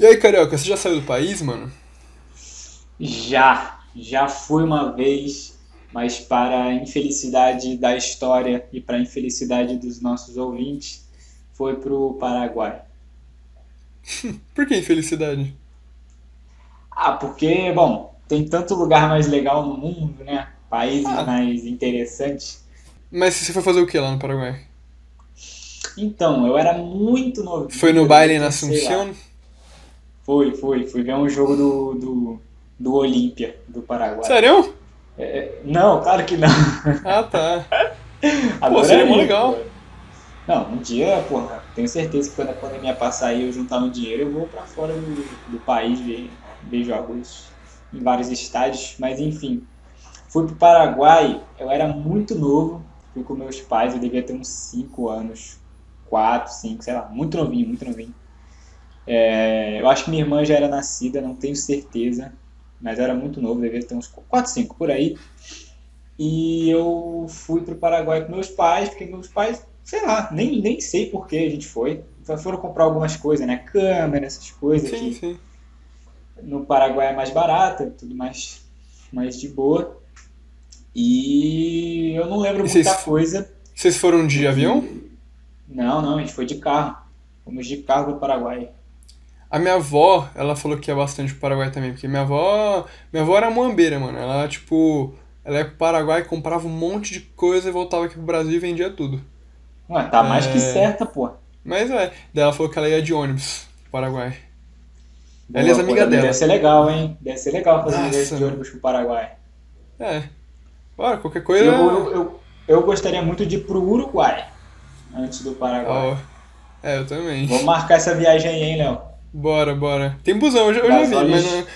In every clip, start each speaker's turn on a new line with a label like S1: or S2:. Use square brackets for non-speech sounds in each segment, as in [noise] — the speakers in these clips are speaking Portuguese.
S1: E aí, Carioca, você já saiu do país, mano?
S2: Já, já fui uma vez, mas para a infelicidade da história e para a infelicidade dos nossos ouvintes, foi pro Paraguai. [laughs]
S1: Por que infelicidade?
S2: Ah, porque, bom, tem tanto lugar mais legal no mundo, né? Países
S1: Ah.
S2: mais interessantes.
S1: Mas você foi fazer o que lá no Paraguai?
S2: Então, eu era muito novo.
S1: Foi no baile na Assunção?
S2: Foi, foi. Fui ver um jogo do, do, do Olímpia, do Paraguai.
S1: Sério?
S2: É, não, claro que não.
S1: Ah, tá. [laughs]
S2: Adoraria,
S1: seria mó legal.
S2: pô. Não, um dia, porra, tenho certeza que quando a pandemia passar aí eu juntar um dinheiro, eu vou pra fora do, do país ver, ver jogos em vários estádios. Mas enfim, fui pro Paraguai, eu era muito novo, fui com meus pais, eu devia ter uns 5 anos, 4, 5, sei lá, muito novinho, muito novinho. É, eu acho que minha irmã já era nascida, não tenho certeza, mas era muito novo, devia ter uns 4, 5 por aí. E eu fui pro Paraguai com meus pais, porque meus pais, sei lá, nem, nem sei por que a gente foi. Só Foram comprar algumas coisas, né? Câmera, essas coisas
S1: Sim, sim.
S2: no Paraguai é mais barata, tudo mais, mais de boa. E eu não lembro
S1: E vocês-
S2: muita coisa.
S1: Vocês foram de avião?
S2: Não, não, a gente foi de carro. Fomos de carro pro Paraguai.
S1: A minha avó, ela falou que ia bastante pro Paraguai também, porque minha avó. Minha avó era muambeira, mano. Ela, tipo. Ela ia pro Paraguai, comprava um monte de coisa e voltava aqui pro Brasil e vendia tudo.
S2: Ué, tá mais que
S1: É.
S2: certa, pô.
S1: Mas é. Daí ela falou que ela ia de ônibus pro Paraguai.
S2: Boa,
S1: Aliás, amiga dela.
S2: Deve ser legal, hein? Deve ser legal fazer
S1: Nossa,
S2: viagem de ônibus pro Paraguai.
S1: É. Bora, qualquer coisa.
S2: Eu, eu, eu, eu gostaria muito de ir pro Uruguai antes do Paraguai.
S1: Ó. É, eu também.
S2: Vamos marcar essa viagem aí, hein, Léo?
S1: Bora, bora. Tem busão, eu já, eu já vi, mas não.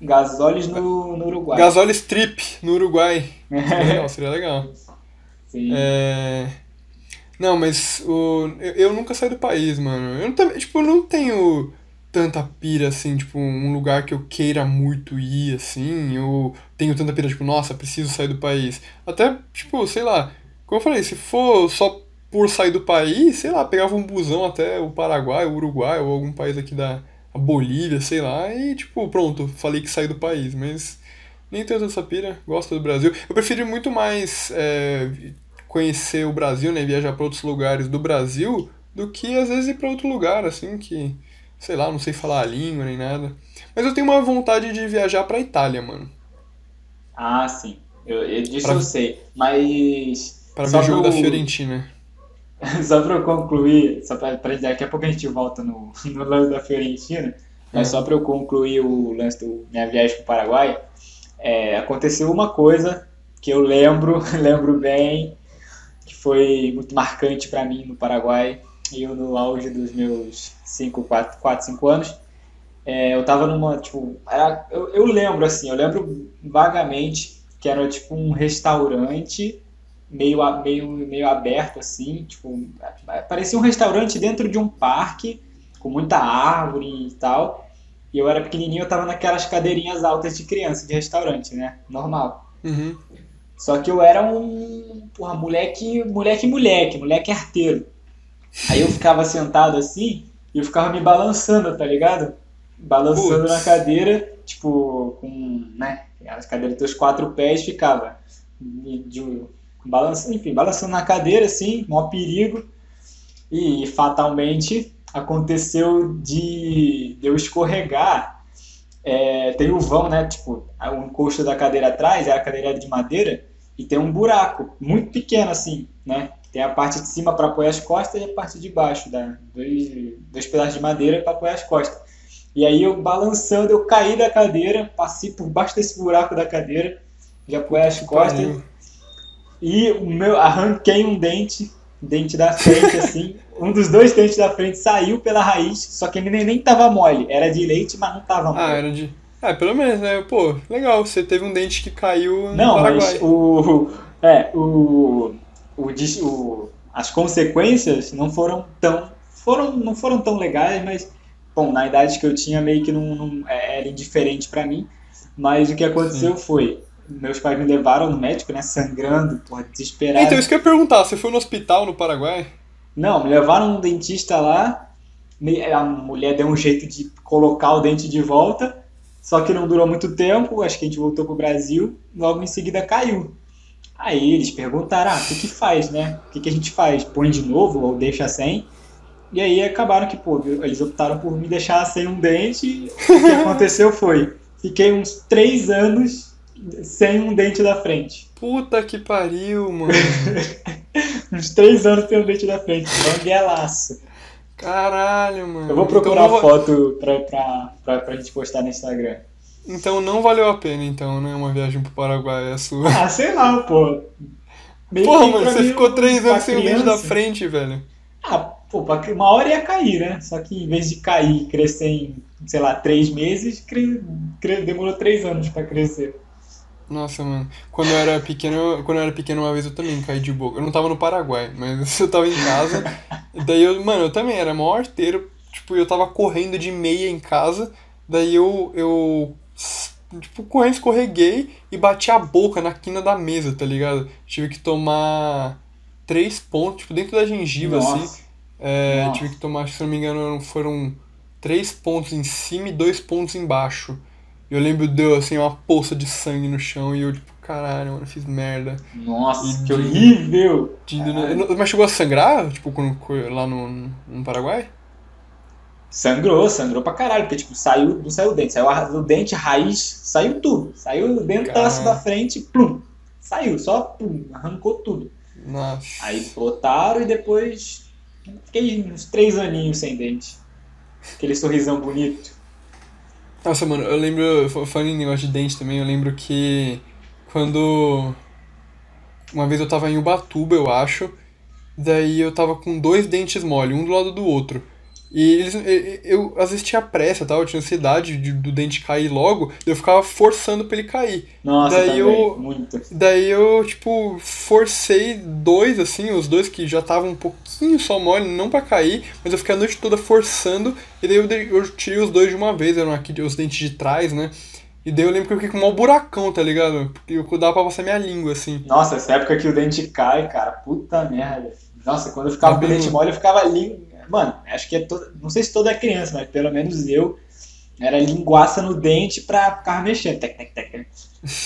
S2: Gasóleos no, no Uruguai.
S1: Gasóleo Strip no Uruguai. [laughs] Seria legal, seria legal.
S2: Sim.
S1: É... Não, mas o... eu, eu nunca saí do país, mano. Eu não, tipo, eu não tenho tanta pira, assim, tipo, um lugar que eu queira muito ir, assim. Eu tenho tanta pira, tipo, nossa, preciso sair do país. Até, tipo, sei lá, como eu falei, se for só por sair do país, sei lá, pegava um busão até o Paraguai, o Uruguai ou algum país aqui da Bolívia, sei lá, e, tipo, pronto, falei que saí do país, mas nem tenho tanta pira, gosto do Brasil. Eu prefiro muito mais é, conhecer o Brasil, né, viajar para outros lugares do Brasil, do que às vezes ir para outro lugar, assim, que, sei lá, não sei falar a língua nem nada. Mas eu tenho uma vontade de viajar pra Itália, mano.
S2: Ah, sim. Eu, eu, disso
S1: Pra-
S2: eu sei. Mas.
S1: Pra
S2: só
S1: ver o jogo da Fiorentina. [laughs]
S2: Só pra eu concluir, só pra, pra daqui a pouco a gente volta no, [laughs] no lance da Fiorentina, mas
S1: É.
S2: só pra eu concluir o lance da minha viagem pro Paraguai, é, aconteceu uma coisa que eu lembro, [laughs] lembro bem, que foi muito marcante pra mim no Paraguai, e eu no auge dos meus 5, 4, 4 5 anos, é, eu tava numa, tipo, era- eu, eu lembro assim, eu lembro vagamente que era tipo um restaurante meio, meio, meio aberto assim, tipo, parecia um restaurante dentro de um parque com muita árvore e tal. E eu era pequenininho, eu tava naquelas cadeirinhas altas de criança de restaurante, né? Normal.
S1: Uhum.
S2: Só que eu era um, porra, moleque, moleque, moleque, moleque arteiro. Aí eu ficava sentado assim e eu ficava me balançando, tá ligado? Balançando na cadeira, tipo, com, né? As cadeiras dos quatro pés ficava de, de, balançando, enfim, balançando na cadeira assim, maior perigo. E fatalmente aconteceu de, de eu escorregar. É, tem o vão, né? Tipo, o encosto da cadeira atrás, é a cadeira de madeira, e tem um buraco muito pequeno assim, né? Tem a parte de cima para apoiar as costas e a parte de baixo, da, dois, dois pedaços de madeira para apoiar as costas. E aí eu balançando, eu caí da cadeira, passei por baixo desse buraco da cadeira, de apoiar as costas,
S1: Pariu.
S2: E o meu, arranquei um dente, dente da frente, assim. Um dos dois dentes da frente saiu pela raiz, só que ele nem, nem tava mole. Era de leite, mas não tava mole.
S1: Ah, era de. Ah, pelo menos, né? Pô, legal, você teve um dente que caiu no
S2: não,
S1: Paraguai.
S2: mas o. [laughs] É, o, o, o. As consequências não foram tão. Foram, não foram tão legais, mas. Bom, na idade que eu tinha, meio que não, não- é, era indiferente pra mim. Mas o que aconteceu foi. Meus pais me levaram no médico, né? Sangrando, porra, desesperado.
S1: Então, isso que eu ia perguntar, você foi no hospital no Paraguai?
S2: Não, me levaram um dentista lá A mulher deu um jeito de colocar o dente de volta, só que não durou muito tempo, acho que a gente voltou pro Brasil, logo em seguida caiu. Aí eles perguntaram, ah, o que que faz, né? O que que a gente faz? Põe de novo ou deixa sem? E aí acabaram que, pô, eles optaram por me deixar sem um dente. o que [laughs] aconteceu foi, fiquei uns três anos sem um dente da frente.
S1: Puta que pariu, mano. [laughs]
S2: uns três anos sem um dente da frente, banguelaço.
S1: Caralho, mano.
S2: Eu vou procurar então, foto pra, pra, pra, pra gente postar no Instagram.
S1: Então não valeu a pena, então, né? Uma viagem pro Paraguai a sua.
S2: Ah, sei lá, pô.
S1: Meio Porra, mano, você ficou três anos sem o dente da frente, velho.
S2: Ah, pô, uma hora ia cair, né? Só que em vez de cair e crescer em, sei lá, três meses, cre... Cre... demorou três anos pra crescer.
S1: Nossa, mano. Quando eu era pequeno, quando eu era pequeno uma vez eu também caí de boca. Eu não tava no Paraguai, mas [laughs] eu tava em casa. daí eu, mano, eu também era maior arteiro. Tipo, eu tava correndo de meia em casa. Daí eu, eu tipo, correndo, escorreguei e bati a boca na quina da mesa, tá ligado? Tive que tomar três pontos, tipo, dentro da gengiva, assim. Nossa. assim. É, tive que tomar, se não me engano, foram três pontos em cima e dois pontos embaixo. Eu lembro deu assim uma poça de sangue no chão e eu, tipo, caralho, mano, fiz merda.
S2: Nossa, e que de, horrível!
S1: De, mas chegou a sangrar, tipo, quando, lá no, no Paraguai?
S2: Sangrou, sangrou pra caralho, porque tipo, saiu, não saiu o dente, saiu o dente, a raiz, saiu tudo. Saiu dentro da frente, plum, saiu, só plum, arrancou tudo.
S1: Nossa.
S2: Aí botaram e depois fiquei uns três aninhos sem dente. Aquele sorrisão bonito.
S1: Nossa, mano, eu lembro, falando em negócio de dente também, eu lembro que quando. Uma vez eu tava em Ubatuba, eu acho, daí eu tava com dois dentes mole, um do lado do outro. E eles, eu, às vezes tinha pressa, tal, eu tinha ansiedade de, do dente cair logo, eu ficava forçando pra ele cair.
S2: Nossa,
S1: daí
S2: também,
S1: eu,
S2: muito.
S1: Daí eu, tipo, forcei dois, assim, os dois que já estavam um pouquinho só mole, não pra cair, mas eu fiquei a noite toda forçando, e daí eu, eu tirei os dois de uma vez, eram aqui os dentes de trás, né? E daí eu lembro que eu fiquei com um mau buracão, tá ligado? Porque eu dava pra passar minha língua, assim.
S2: Nossa, essa época que o dente cai, cara, puta merda. Nossa, quando eu ficava com o dente mole, eu ficava língua Mano, acho que é todo. Não sei se toda é criança, mas pelo menos eu. Era linguaça no dente pra ficar mexendo. Tec, tec, tec,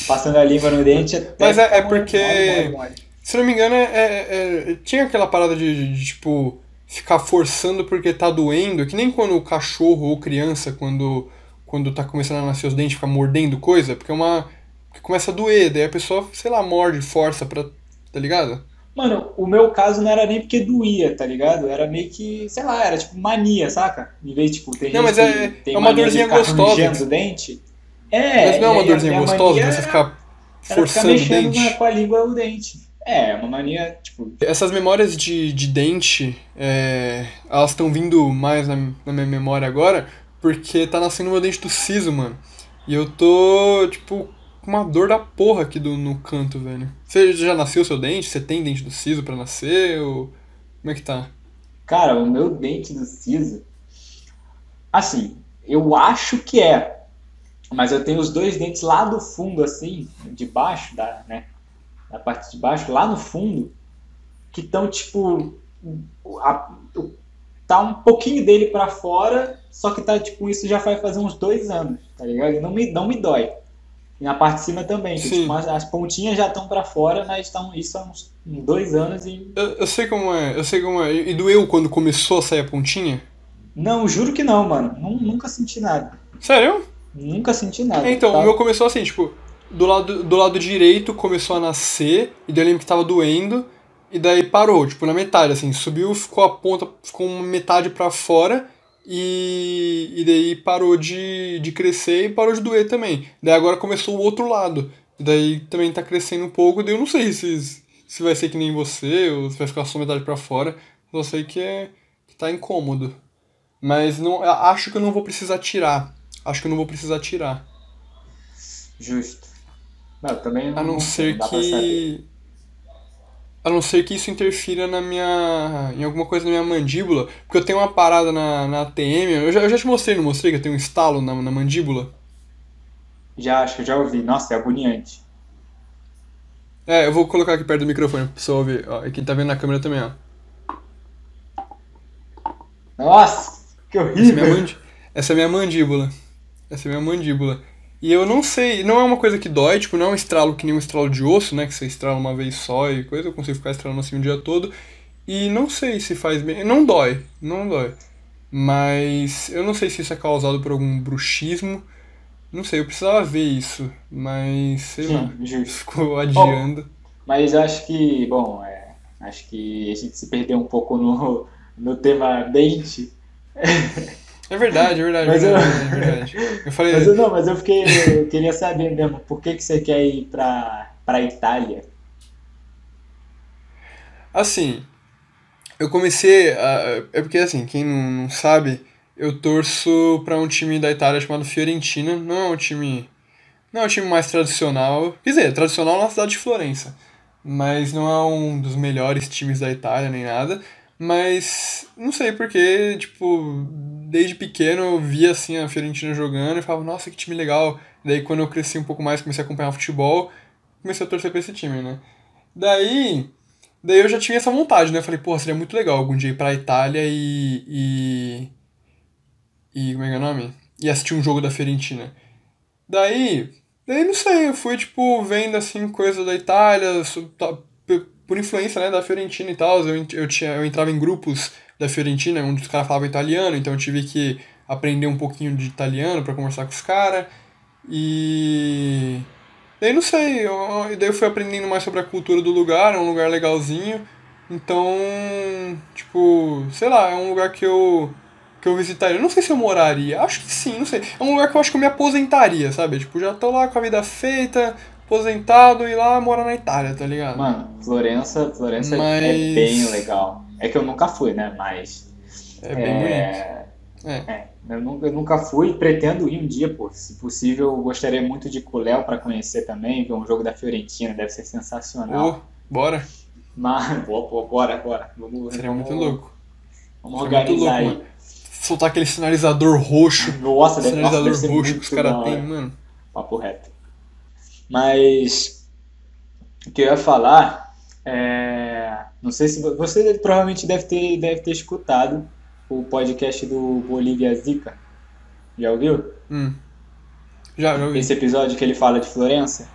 S2: passando a língua no dente até.
S1: Mas é, é porque. Mole, mole, mole. Se não me engano, é, é, é, tinha aquela parada de, de, tipo, ficar forçando porque tá doendo, que nem quando o cachorro ou criança, quando, quando tá começando a nascer os dentes, fica mordendo coisa, porque é uma. que começa a doer, daí a pessoa, sei lá, morde, força pra. tá ligado?
S2: Mano, o meu caso não era nem porque doía, tá ligado? Era meio que, sei lá, era tipo mania, saca? Em vez tipo, tem
S1: não, gente mas é,
S2: tem
S1: é uma dorzinha gostosa.
S2: o dente. É,
S1: mas não é uma dorzinha gostosa você ficar forçando ficar o dente?
S2: com a língua o dente. É, uma mania, tipo...
S1: Essas memórias de, de dente, é, elas estão vindo mais na, na minha memória agora, porque tá nascendo meu dente do siso, mano. E eu tô, tipo, uma dor da porra aqui do, no canto, velho. Você já nasceu seu dente? Você tem dente do siso para nascer? Ou... Como é que tá?
S2: Cara, o meu dente do siso. Assim, eu acho que é. Mas eu tenho os dois dentes lá do fundo, assim, de baixo, da, né? Da parte de baixo, lá no fundo, que estão tipo. A, tá um pouquinho dele para fora, só que tá tipo, isso já vai fazer uns dois anos, tá ligado? Não me, não me dói. E na parte de cima também. Que, tipo, as, as, pontinhas já estão para fora, mas estão isso há uns dois anos e.
S1: Eu, eu, sei como é, eu sei como é. E doeu quando começou a sair a pontinha?
S2: Não, juro que não, mano. Nunca senti nada.
S1: Sério?
S2: Nunca senti nada.
S1: É, então, tá? o meu começou assim, tipo, do lado, do lado direito começou a nascer, e daí eu lembro que tava doendo, e daí parou, tipo, na metade, assim, subiu, ficou a ponta, ficou uma metade para fora, e, e daí parou de, de crescer e parou de doer também. Daí agora começou o outro lado. Daí também tá crescendo um pouco, daí eu não sei se, se vai ser que nem você, ou se vai ficar só metade para fora. Só sei que, é, que tá incômodo. Mas não, acho que eu não vou precisar tirar. Acho que eu não vou precisar tirar.
S2: Justo. Não, também não,
S1: A não ser que a não ser que isso interfira na minha. em alguma coisa na minha mandíbula. Porque eu tenho uma parada na, na ATM. Eu já, eu já te mostrei, não mostrei que eu tenho um estalo na, na mandíbula?
S2: Já, acho que já ouvi. Nossa, é agoniante.
S1: É, eu vou colocar aqui perto do microfone pra pessoa ouvir. Ó, e quem tá vendo na câmera também, ó.
S2: Nossa! Que
S1: Essa é,
S2: horrível.
S1: minha essa é minha mandíbula. Essa é minha mandíbula. E eu não sei, não é uma coisa que dói, tipo, não é um estralo que nem um estralo de osso, né? Que você estrala uma vez só e coisa, eu consigo ficar estralando assim o dia todo. E não sei se faz bem. Não dói, não dói. Mas eu não sei se isso é causado por algum bruxismo. Não sei, eu precisava ver isso. Mas sei lá.
S2: Sim, justo. [laughs]
S1: Ficou adiando.
S2: Mas eu acho que, bom, é, acho que a gente se perdeu um pouco no, no tema dente. [laughs]
S1: É verdade, é verdade, é
S2: Mas eu-
S1: verdade, é verdade. Eu falei.
S2: Mas eu não, mas eu fiquei, eu queria saber mesmo, por que que você quer ir pra, pra Itália?
S1: Assim, eu comecei a. É porque, assim, quem não, sabe, eu torço pra um time da Itália chamado Fiorentina. Não é um time. Não é um time mais tradicional. Quer dizer, é tradicional na cidade de Florença. Mas não é um dos melhores times da Itália nem nada. Mas não sei porque, tipo, desde pequeno eu via assim a Fiorentina jogando e falava, nossa, que time legal. Daí quando eu cresci um pouco mais, comecei a acompanhar futebol, comecei a torcer pra esse time, né? Daí. Daí eu já tinha essa vontade, né? Eu falei, pô, seria muito legal algum dia ir pra Itália e. e. e como é que é o nome? E assistir um jogo da Fiorentina. Daí. Daí não sei, eu fui, tipo, vendo assim coisas da Itália, tá, por influência, né, da Fiorentina e tal. Eu, eu, tinha, eu entrava em grupos da Fiorentina, onde os caras falavam italiano, então eu tive que aprender um pouquinho de italiano pra conversar com os caras. E. Daí não sei, eu, daí eu fui aprendendo mais sobre a cultura do lugar, é um lugar legalzinho. Então, tipo, sei lá, é um lugar que eu que eu visitaria. Não sei se eu moraria, acho que sim, não sei. É um lugar que eu acho que eu me aposentaria, sabe? Tipo, já tô lá com a vida feita, aposentado e lá morar na Itália, tá ligado?
S2: Mano, Florença, Florença é
S1: Mas-
S2: bem legal. É que eu nunca fui, né? Mas.
S1: É bem bonito.
S2: é,
S1: É.
S2: é, eu, nunca, eu nunca fui, pretendo ir um dia, pô. Se possível, eu gostaria muito de Léo pra conhecer também, ver um jogo da Fiorentina, deve ser sensacional.
S1: Ô, bora.
S2: Mas, [laughs] pô, pô, bora, bora. Vamos,
S1: Seria muito
S2: vamos-
S1: louco.
S2: Vamos
S1: Seria muito
S2: organizar
S1: louco,
S2: aí.
S1: mano. Soltar aquele sinalizador roxo.
S2: Nossa, deve, nossa,
S1: Sinalizador
S2: deve
S1: roxo que
S2: muito
S1: os caras têm, mano.
S2: Papo reto. Mas o que eu ia falar é. Não sei se vo- você provavelmente deve ter, deve ter escutado o podcast do Bolívia Zica. Já ouviu?
S1: Hum. Já, já ouvi.
S2: Esse episódio que ele fala de Florença?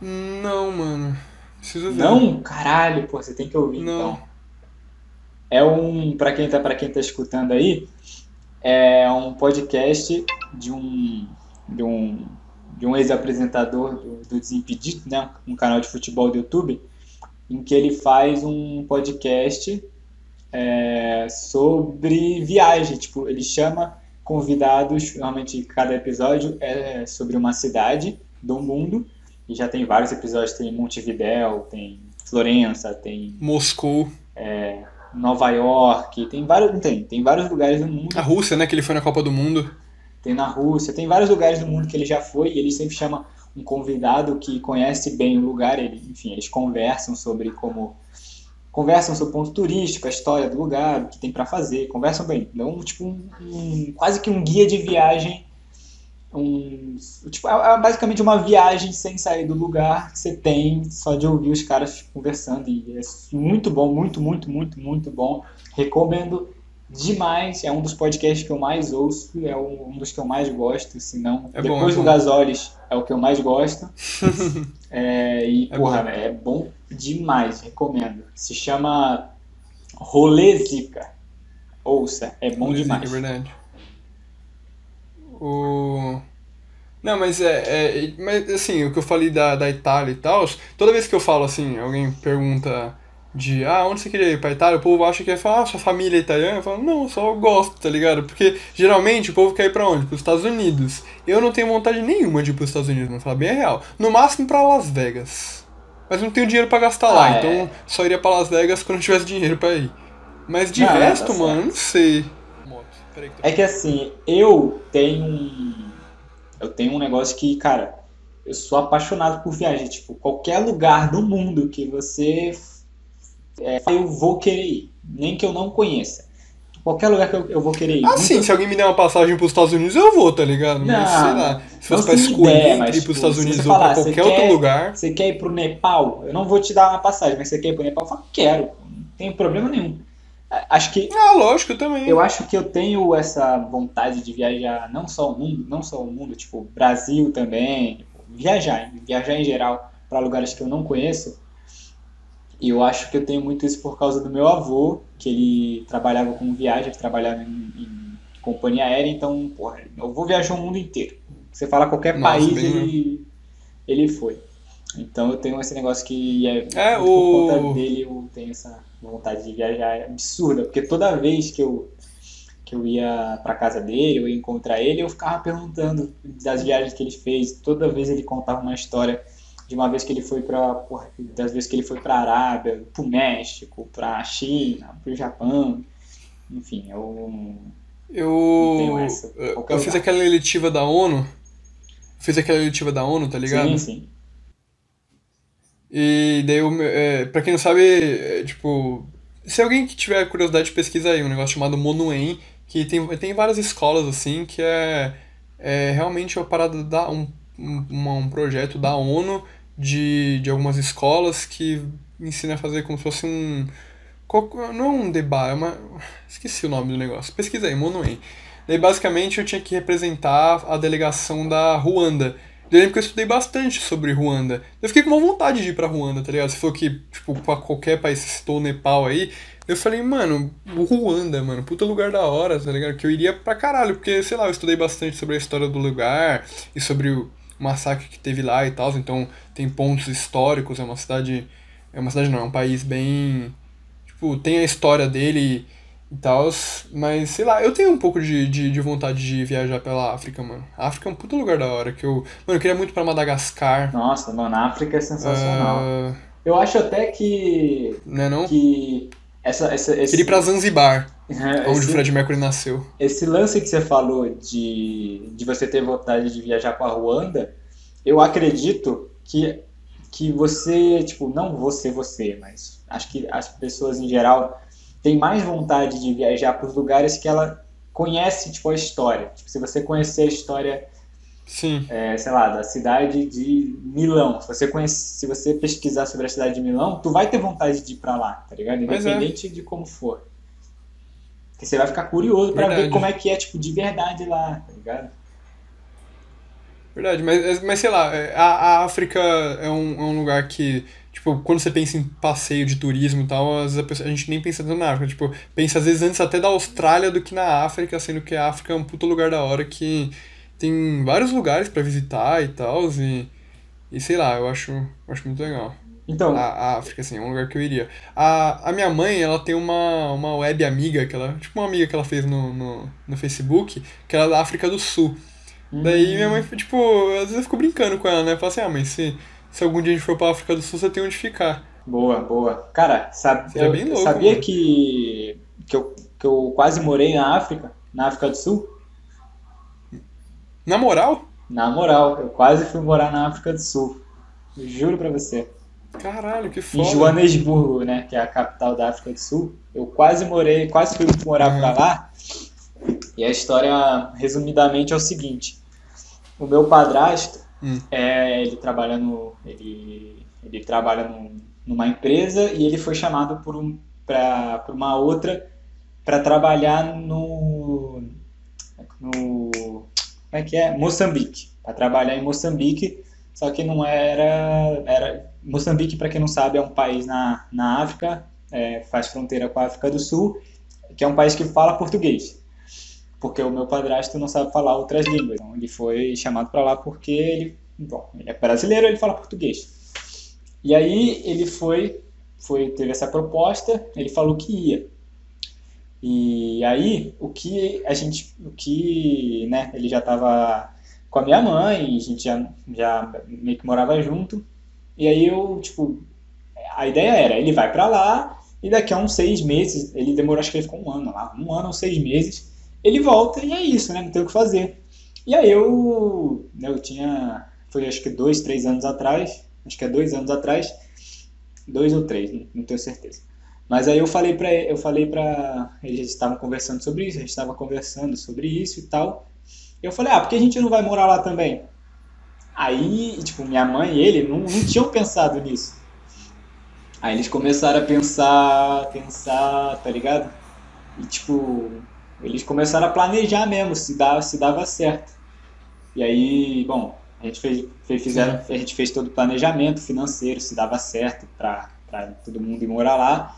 S1: Não, mano. Preciso ver.
S2: Não? Caralho, pô, você tem que ouvir
S1: Não.
S2: então. É um, para quem tá, para quem tá escutando aí, é um podcast de um de um de um ex-apresentador do, do Desimpedido, né, um canal de futebol do YouTube, em que ele faz um podcast é, sobre viagem, tipo, ele chama convidados, normalmente cada episódio é sobre uma cidade do mundo, e já tem vários episódios, tem Montevidéu, tem Florença, tem
S1: Moscou.
S2: Nova York, tem vários, tem, tem vários lugares do mundo,
S1: A Rússia, né? Que ele foi na Copa do Mundo.
S2: Tem na Rússia, tem vários lugares do mundo que ele já foi e ele sempre chama um convidado que conhece bem o lugar, ele, enfim, eles conversam sobre como conversam sobre o ponto turístico, a história do lugar, o que tem para fazer, conversam bem, dão tipo um, um- quase que um guia de viagem, um, tipo, é é basicamente uma viagem sem sair do lugar que você tem só de ouvir os caras conversando. E é muito bom, muito, muito, muito, muito bom. Recomendo demais, é um dos podcasts que eu mais ouço, é um, dos que eu mais gosto, se não,
S1: É bom,
S2: depois
S1: é
S2: do
S1: bom.
S2: Gasolis é o que eu mais gosto. [laughs] É, e,
S1: É
S2: porra,
S1: bom.
S2: é bom demais, recomendo. Se chama Rolê Zica. Ouça, é bom
S1: É
S2: demais.
S1: verdade. O... Não, mas é, é- Mas assim, o que eu falei da, da Itália e tal, toda vez que eu falo assim, alguém pergunta de ah, onde você queria ir pra Itália, o povo acha que é falar, ah, sua família é italiana. Eu falo, não, eu só gosto, tá ligado? Porque geralmente o povo quer ir pra onde? Pros Estados Unidos. Eu não tenho vontade nenhuma de ir pros Estados Unidos, não falar bem real. No máximo pra Las Vegas. Mas não tenho dinheiro pra gastar lá,
S2: Ah, é.
S1: então só iria pra Las Vegas quando eu tivesse dinheiro pra ir. Mas de
S2: Não, não,
S1: resto,
S2: tá
S1: mano, não sei.
S2: É que assim, eu tenho um. Eu tenho um negócio que, cara, eu sou apaixonado por viagem. Tipo, qualquer lugar do mundo que você. É, eu vou querer ir. Nem que eu não conheça. Qualquer lugar que eu, eu vou querer ir.
S1: Ah,
S2: Muito-
S1: sim, se alguém me der uma passagem pros Estados Unidos, eu vou, tá ligado? Mas,
S2: Não,
S1: sei lá, se fosse
S2: me
S1: escolher
S2: der,
S1: entre
S2: mas,
S1: ir pros
S2: tipo,
S1: Estados Unidos
S2: você
S1: ou
S2: falar, você
S1: qualquer
S2: quer-
S1: outro lugar,
S2: Você quer ir pro Nepal? Eu não vou te dar uma passagem, mas você quer ir pro Nepal? Eu falo, quero. Não tem problema nenhum. Acho que.
S1: Ah, lógico, eu também.
S2: Eu acho que eu tenho essa vontade de viajar não só o mundo, não só o mundo, tipo, Brasil também, tipo, viajar, viajar em geral para lugares que eu não conheço. E eu acho que eu tenho muito isso por causa do meu avô, que ele trabalhava com viagem, ele trabalhava em, em companhia aérea, então, porra, eu vou viajar o mundo inteiro. Você fala qualquer Nossa, país, ele, ele foi. Então eu tenho esse negócio que é,
S1: é
S2: o... por conta dele eu tenho essa vontade de viajar é absurda, porque toda vez que eu que eu ia para casa dele, eu ia encontrar ele, eu ficava perguntando das viagens que ele fez. Toda vez ele contava uma história de uma vez que ele foi para das vezes que ele foi para Arábia, para o México, para a China, para o Japão. Enfim, eu
S1: eu essa, eu fiz aquela eletiva da ONU. Fiz aquela eletiva da ONU, tá ligado?
S2: Sim, sim.
S1: E daí, eu, é, pra quem não sabe, é, tipo, se alguém que tiver curiosidade, pesquisa aí um negócio chamado Monuen, que tem, tem várias escolas, assim, que é, é realmente uma parada da, um, um, um projeto da ONU de, de algumas escolas que ensina a fazer como se fosse um. Não é um debate, é uma. Esqueci o nome do negócio. Pesquisa aí, Monuen. Daí basicamente eu tinha que representar a delegação da Ruanda. Eu lembro que eu estudei bastante sobre Ruanda. Eu fiquei com uma vontade de ir pra Ruanda, tá ligado? Se for que, tipo, pra qualquer país, se citou o Nepal aí, eu falei, mano, Ruanda, mano, puta lugar da hora, tá ligado? Que eu iria pra caralho, porque, sei lá, eu estudei bastante sobre a história do lugar e sobre o massacre que teve lá e tal, então tem pontos históricos, é uma cidade. É uma cidade não, é um país bem. Tipo, tem a história dele e tal, mas sei lá, eu tenho um pouco de, de, de, vontade de viajar pela África, mano. A África é um puto lugar da hora, que eu. Mano, eu queria muito para Madagascar.
S2: Nossa, mano, a África é sensacional. Uh... Eu acho até que.
S1: Não é não?
S2: Que. Essa, essa, esse...
S1: Queria ir pra Zanzibar, é, onde o Fred Mercury nasceu.
S2: Esse lance que você falou de, de você ter vontade de viajar pra Ruanda, eu acredito que, que você, tipo, não você, você, mas acho que as pessoas em geral tem mais vontade de viajar para os lugares que ela conhece tipo a história. Tipo, se você conhecer a história,
S1: Sim.
S2: É, sei lá, da cidade de Milão, se você conhece, se você pesquisar sobre a cidade de Milão, tu vai ter vontade de ir para lá, tá ligado? É. Independente é. de como for. Porque você vai ficar curioso para ver como é que é tipo de verdade lá, tá ligado?
S1: Verdade, mas, mas sei lá, é, a, a África é um, é um lugar que Tipo, quando você pensa em passeio de turismo e tal, às vezes a, pessoa, a gente nem pensa tanto na África. Tipo, pensa às vezes antes até da Austrália do que na África, sendo que a África é um puto lugar da hora que tem vários lugares para visitar e tal. E, e sei lá, eu acho, eu acho muito legal.
S2: Então.
S1: A, a, África, assim, é um lugar que eu iria. A, a minha mãe, ela tem uma, uma web amiga, que ela, tipo uma amiga que ela fez no, no, no Facebook, que ela é da África do Sul. Hum. Daí minha mãe, tipo, às vezes eu fico brincando com ela, né? Fala assim, ah, mãe, se se algum dia a gente for pra África do Sul, você tem onde ficar.
S2: Boa, boa. Cara, sabe, eu, bem louco, sabia que, que, eu, que eu quase morei na África, na África do Sul?
S1: Na moral?
S2: Na moral, eu quase fui morar na África do Sul. Juro pra você.
S1: Caralho, que foda.
S2: Em Joanesburgo, né, que é a capital da África do Sul. Eu quase morei, quase fui morar uhum. pra lá. E a história, resumidamente, é o seguinte. O meu padrasto, Hum. É, ele trabalha no, ele, ele trabalha no, numa empresa e ele foi chamado por, um, pra, por uma outra para trabalhar no, no como é que é Moçambique para trabalhar em Moçambique só que não era era Moçambique para quem não sabe é um país na, na África é, faz fronteira com a África do Sul que é um país que fala português porque o meu padrasto não sabe falar outras línguas. Então, ele foi chamado para lá porque ele, bom, ele é brasileiro, ele fala português. E aí ele foi, foi teve essa proposta, ele falou que ia. E aí o que a gente, o que, né, ele já estava com a minha mãe, a gente já, já meio que morava junto. E aí eu, tipo, a ideia era, ele vai para lá e daqui a uns seis meses, ele demorou, acho que ele ficou um ano lá, um ano ou seis meses, ele volta e é isso, né? Não tem o que fazer. E aí eu, né, eu tinha, foi acho que dois, três anos atrás, acho que é dois anos atrás, dois ou três, não, tenho certeza. Mas aí eu falei para eu falei para eles estavam conversando sobre isso, a gente estava conversando sobre isso e tal. Eu falei, ah, porque a gente não vai morar lá também? Aí, tipo, minha mãe e ele não, não tinham pensado nisso. Aí eles começaram a pensar, pensar, tá ligado? E tipo, eles começaram a planejar mesmo se dava, se dava certo. E aí, bom, a gente fez, fez, fizeram, a gente fez todo o planejamento financeiro, se dava certo para todo mundo ir morar lá.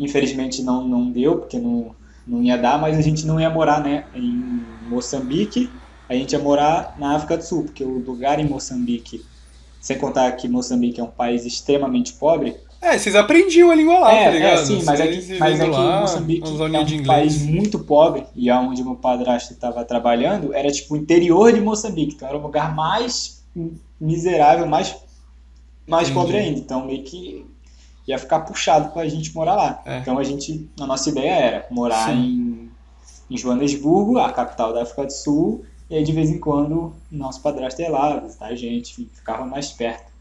S2: Infelizmente não, não deu, porque não, não ia dar, mas a gente não ia morar né, em Moçambique, a gente ia morar na África do Sul, porque o lugar em Moçambique, sem contar que Moçambique é um país extremamente pobre,
S1: é, vocês aprendiam a língua lá,
S2: é,
S1: tá ligado?
S2: É, sim, mas aqui, mas aqui lá, Moçambique é um país muito pobre, e onde meu padrasto estava trabalhando, era tipo o interior de Moçambique, então era o lugar mais miserável, mais, mais pobre ainda. Então meio que ia ficar puxado pra gente morar lá. É. Então a gente, a nossa ideia era morar em, em Joanesburgo, a capital da África do Sul, e aí de vez em quando nosso padrasto ia lá visitar a gente, ficava mais perto.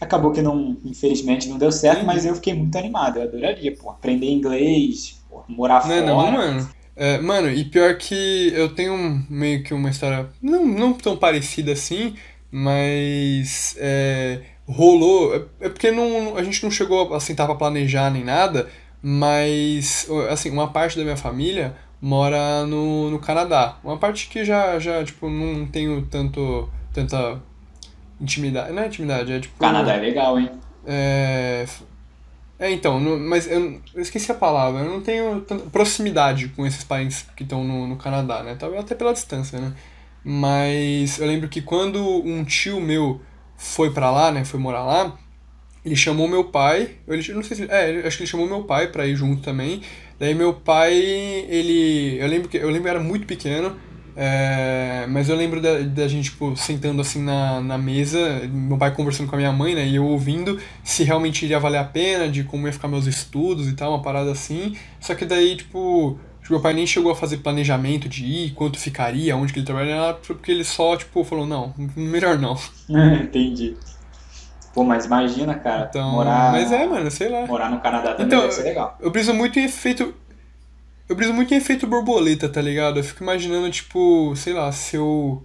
S2: Acabou que não, infelizmente, não deu certo, Sim. mas eu fiquei muito animado. Eu adoraria, pô, aprender inglês, pô, morar não, fora.
S1: Não, mano. É, mano, e pior que eu tenho meio que uma história não, não tão parecida assim, mas é, rolou. É, é porque não, a gente não chegou a sentar pra planejar nem nada, mas assim, uma parte da minha família mora no, no Canadá. Uma parte que já, já tipo, não tenho tanto, tanta Intimidade. Não é intimidade, é tipo.
S2: Canadá é legal, hein?
S1: É. É, então, mas eu, eu, esqueci a palavra. Eu não tenho tanta proximidade com esses países que estão no, no Canadá, né? Talvez até pela distância, né? Mas eu lembro que quando um tio meu foi para lá, né? Foi morar lá, ele chamou meu pai. Ele, não sei se. É, acho que ele chamou meu pai pra ir junto também. Daí meu pai, ele. Eu lembro que eu lembro que era muito pequeno. É, mas eu lembro da, da gente, tipo, sentando assim na, na mesa, meu pai conversando com a minha mãe, né? E eu ouvindo se realmente iria valer a pena, de como ia ficar meus estudos e tal, uma parada assim. Só que daí, tipo, meu pai nem chegou a fazer planejamento de ir, quanto ficaria, onde que ele trabalharia, porque ele só, tipo, falou, não, melhor não. [laughs]
S2: Entendi. Pô, mas imagina, cara, então, morar...
S1: Mas é, mano, sei lá.
S2: Morar no Canadá também então, deve ser legal.
S1: Eu briso muito em efeito eu briso muito em efeito borboleta, tá ligado? Eu fico imaginando, tipo, sei lá, se eu.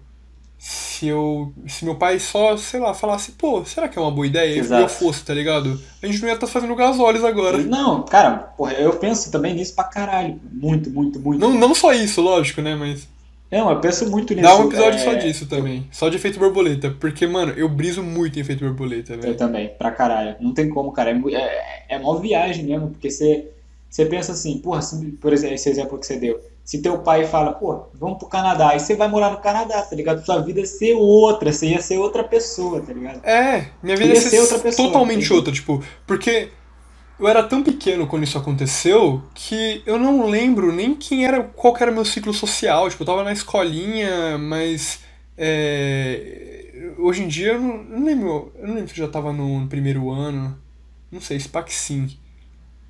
S1: Se eu. Se meu pai só, sei lá, falasse, pô, será que é uma boa ideia? Exato. E eu fosse, tá ligado? A gente não ia estar tá fazendo gasóleos agora.
S2: Não, cara, porra, eu penso também nisso pra caralho. Muito, muito, muito.
S1: Não, não só isso, lógico, né? Mas.
S2: Não, eu penso muito nisso.
S1: Dá um episódio é... só disso também. Só de efeito borboleta. Porque, mano, eu briso muito em efeito borboleta, velho.
S2: Eu também, pra caralho. Não tem como, cara. É, é, é uma viagem mesmo, porque você você pensa assim, porra, se, por exemplo, esse exemplo que você deu. Se teu pai fala, pô, vamos pro Canadá, aí você vai morar no Canadá, tá ligado? Sua vida ia ser outra, você ia ser outra pessoa, tá ligado?
S1: É, minha vida ia, ia ser, outra pessoa, totalmente outra, tipo, porque eu era tão pequeno quando isso aconteceu que eu não lembro nem quem era, qual era meu ciclo social. Tipo, eu tava na escolinha, mas. É, hoje em dia eu não, eu não lembro. Eu não lembro se eu já tava no, no primeiro ano. Não sei, se que sim.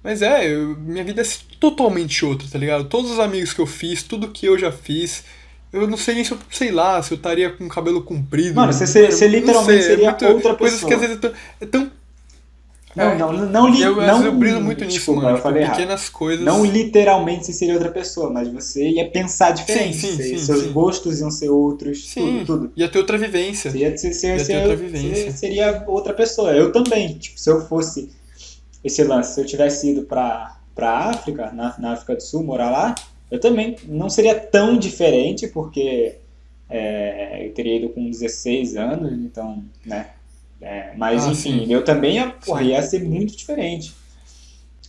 S1: Mas é, eu, minha vida é totalmente outra, tá ligado? Todos os amigos que eu fiz, tudo que eu já fiz, eu não sei nem se eu, sei lá, se eu estaria com cabelo comprido.
S2: Mano, você, você, você literalmente sei, seria é muito, outra
S1: coisas
S2: pessoa.
S1: que às vezes é tão. É tão
S2: não, é, não, não, li,
S1: eu,
S2: não,
S1: eu briso muito nisso, desculpa, mano. Eu falei tipo, pequenas coisas.
S2: Não literalmente você seria outra pessoa, mas você ia pensar diferente. Sim, sim, sim, seus sim. gostos iam ser outros, sim, tudo, tudo.
S1: Ia ter outra vivência.
S2: Você ia, você, você, ia ter outra vivência. seria outra pessoa. Eu também. Tipo, se eu fosse esse lance, se eu tivesse ido pra para a África, na, na, África do Sul, morar lá, eu também não seria tão diferente, porque é, eu teria ido com 16 anos, então, né? É, mas ah, enfim, sim. eu também ia, porra, ia ser muito diferente.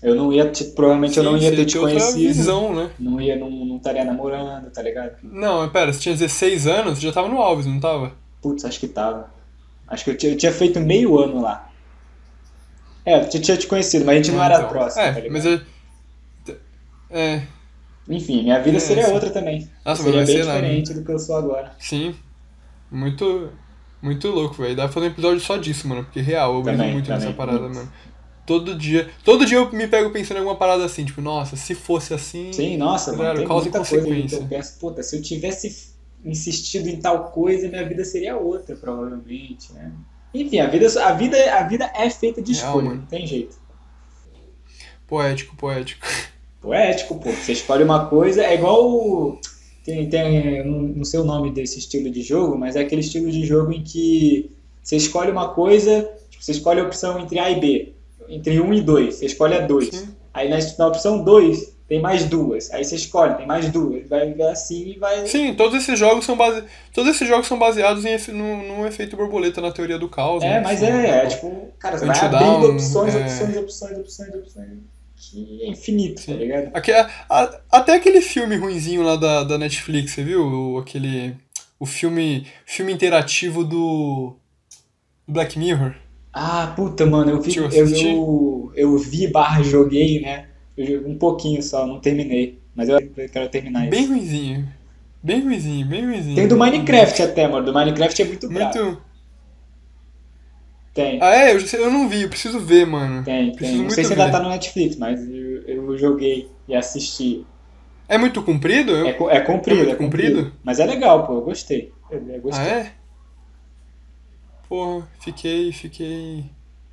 S2: Eu não ia, tipo, provavelmente sim, eu não ia ter te conhecido.
S1: Visão, né?
S2: Não ia, não, não estaria namorando, tá ligado?
S1: Não, pera, você tinha 16 anos, já tava no Alves, não tava?
S2: Putz, acho que tava. Acho que eu tinha, eu tinha feito meio ano lá. É, eu tinha te conhecido, mas a gente não, não era então. próximo,
S1: é,
S2: tá ligado?
S1: Mas eu, é.
S2: Enfim, minha vida é, seria essa. outra também. Nossa, seria bem diferente lá, do que eu sou agora.
S1: Sim. Muito. Muito louco, velho. Dá pra fazer um episódio só disso, mano. Porque real, eu vejo muito também, nessa parada, muito. mano. Todo dia. Todo dia eu me pego pensando em alguma parada assim, tipo, nossa, se fosse assim.
S2: Sim, nossa, mano. Tem causa muita coisa que eu penso, puta, se eu tivesse insistido em tal coisa, minha vida seria outra, provavelmente, né? Enfim, a vida, a vida, a vida é feita de escolha, não tem jeito.
S1: Poético, poético. [laughs]
S2: poético, pô. Você escolhe uma coisa, é igual. Tem, tem, não sei o nome desse estilo de jogo, mas é aquele estilo de jogo em que você escolhe uma coisa, tipo, você escolhe a opção entre A e B. entre 1 e 2. Você escolhe a 2.
S1: Sim.
S2: Aí na, na opção 2 tem mais duas. Aí você escolhe, tem mais duas. Vai assim e vai.
S1: Sim, todos esses jogos são base... todos esses jogos são baseados em efe... num, efeito borboleta na teoria do caos.
S2: É,
S1: né?
S2: mas é, é tipo, cara, você vai abrindo opções,
S1: é.
S2: opções, opções, opções, opções. Que é infinito, tá
S1: Sim.
S2: ligado?
S1: Aque- a- até aquele filme ruinzinho lá da, da Netflix, você viu? O, aquele. O filme. Filme interativo do. Black Mirror.
S2: Ah, puta, mano, eu vi,
S1: a
S2: eu, eu, eu vi barra joguei, né? Eu joguei um pouquinho só, não terminei. Mas eu quero terminar isso.
S1: Bem ruinzinho. Bem ruinzinho, bem ruinzinho.
S2: Tem do Minecraft até, mano. Do Minecraft é muito brabo.
S1: Muito.
S2: Tem,
S1: Ah, é? Eu, eu não vi, eu preciso ver, mano.
S2: tem,
S1: Preciso
S2: tem. Não sei se ainda tá no Netflix, mas eu, eu joguei e assisti.
S1: É muito comprido? Eu-
S2: É, é comprido,
S1: É
S2: é, comprido.
S1: comprido?
S2: Mas é legal, pô, eu gostei. Eu, eu
S1: Ah,
S2: gostei.
S1: é? Porra, fiquei. fiquei.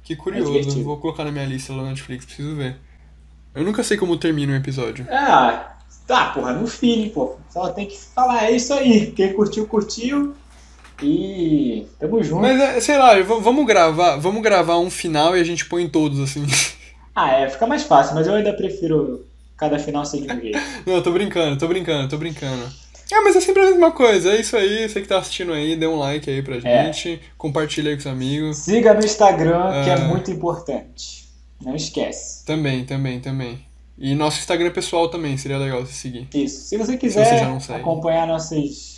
S1: Fiquei curioso.
S2: divertido.
S1: Vou colocar na minha lista lá na Netflix, preciso ver. Eu nunca sei como termina um episódio.
S2: Ah, tá, porra, no feeling, pô. Só tem que falar, é isso aí. Quem curtiu, curtiu. E tamo junto.
S1: Mas é, sei lá, vamos gravar, vamos gravar um final e a gente põe todos assim. [laughs]
S2: Ah, é, fica mais fácil, mas eu ainda prefiro cada final ser de um jeito. [laughs]
S1: Não, tô brincando, tô brincando, tô brincando. Ah, mas é sempre a mesma coisa, é isso aí, você que tá assistindo aí, dê um like aí pra
S2: É.
S1: gente, compartilha aí com os amigos.
S2: Siga no Instagram, que é
S1: Ah.
S2: muito importante. Não esquece.
S1: Também, também, também. E nosso Instagram pessoal também, seria legal você seguir.
S2: Isso. Se você
S1: você
S2: quiser
S1: não segue.
S2: acompanhar nossas.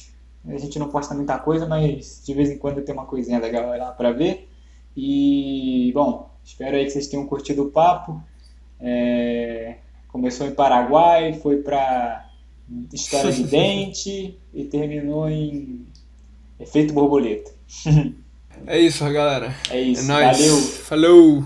S2: A gente não posta muita coisa, mas de vez em quando tem uma coisinha legal lá pra ver. E, bom, espero aí que vocês tenham curtido o papo. É, Começou em Paraguai, foi pra História [laughs] de Dente e terminou em Efeito Borboleta. [laughs]
S1: É isso, galera.
S2: É
S1: É
S2: isso.
S1: nóis.
S2: Valeu.
S1: Falou!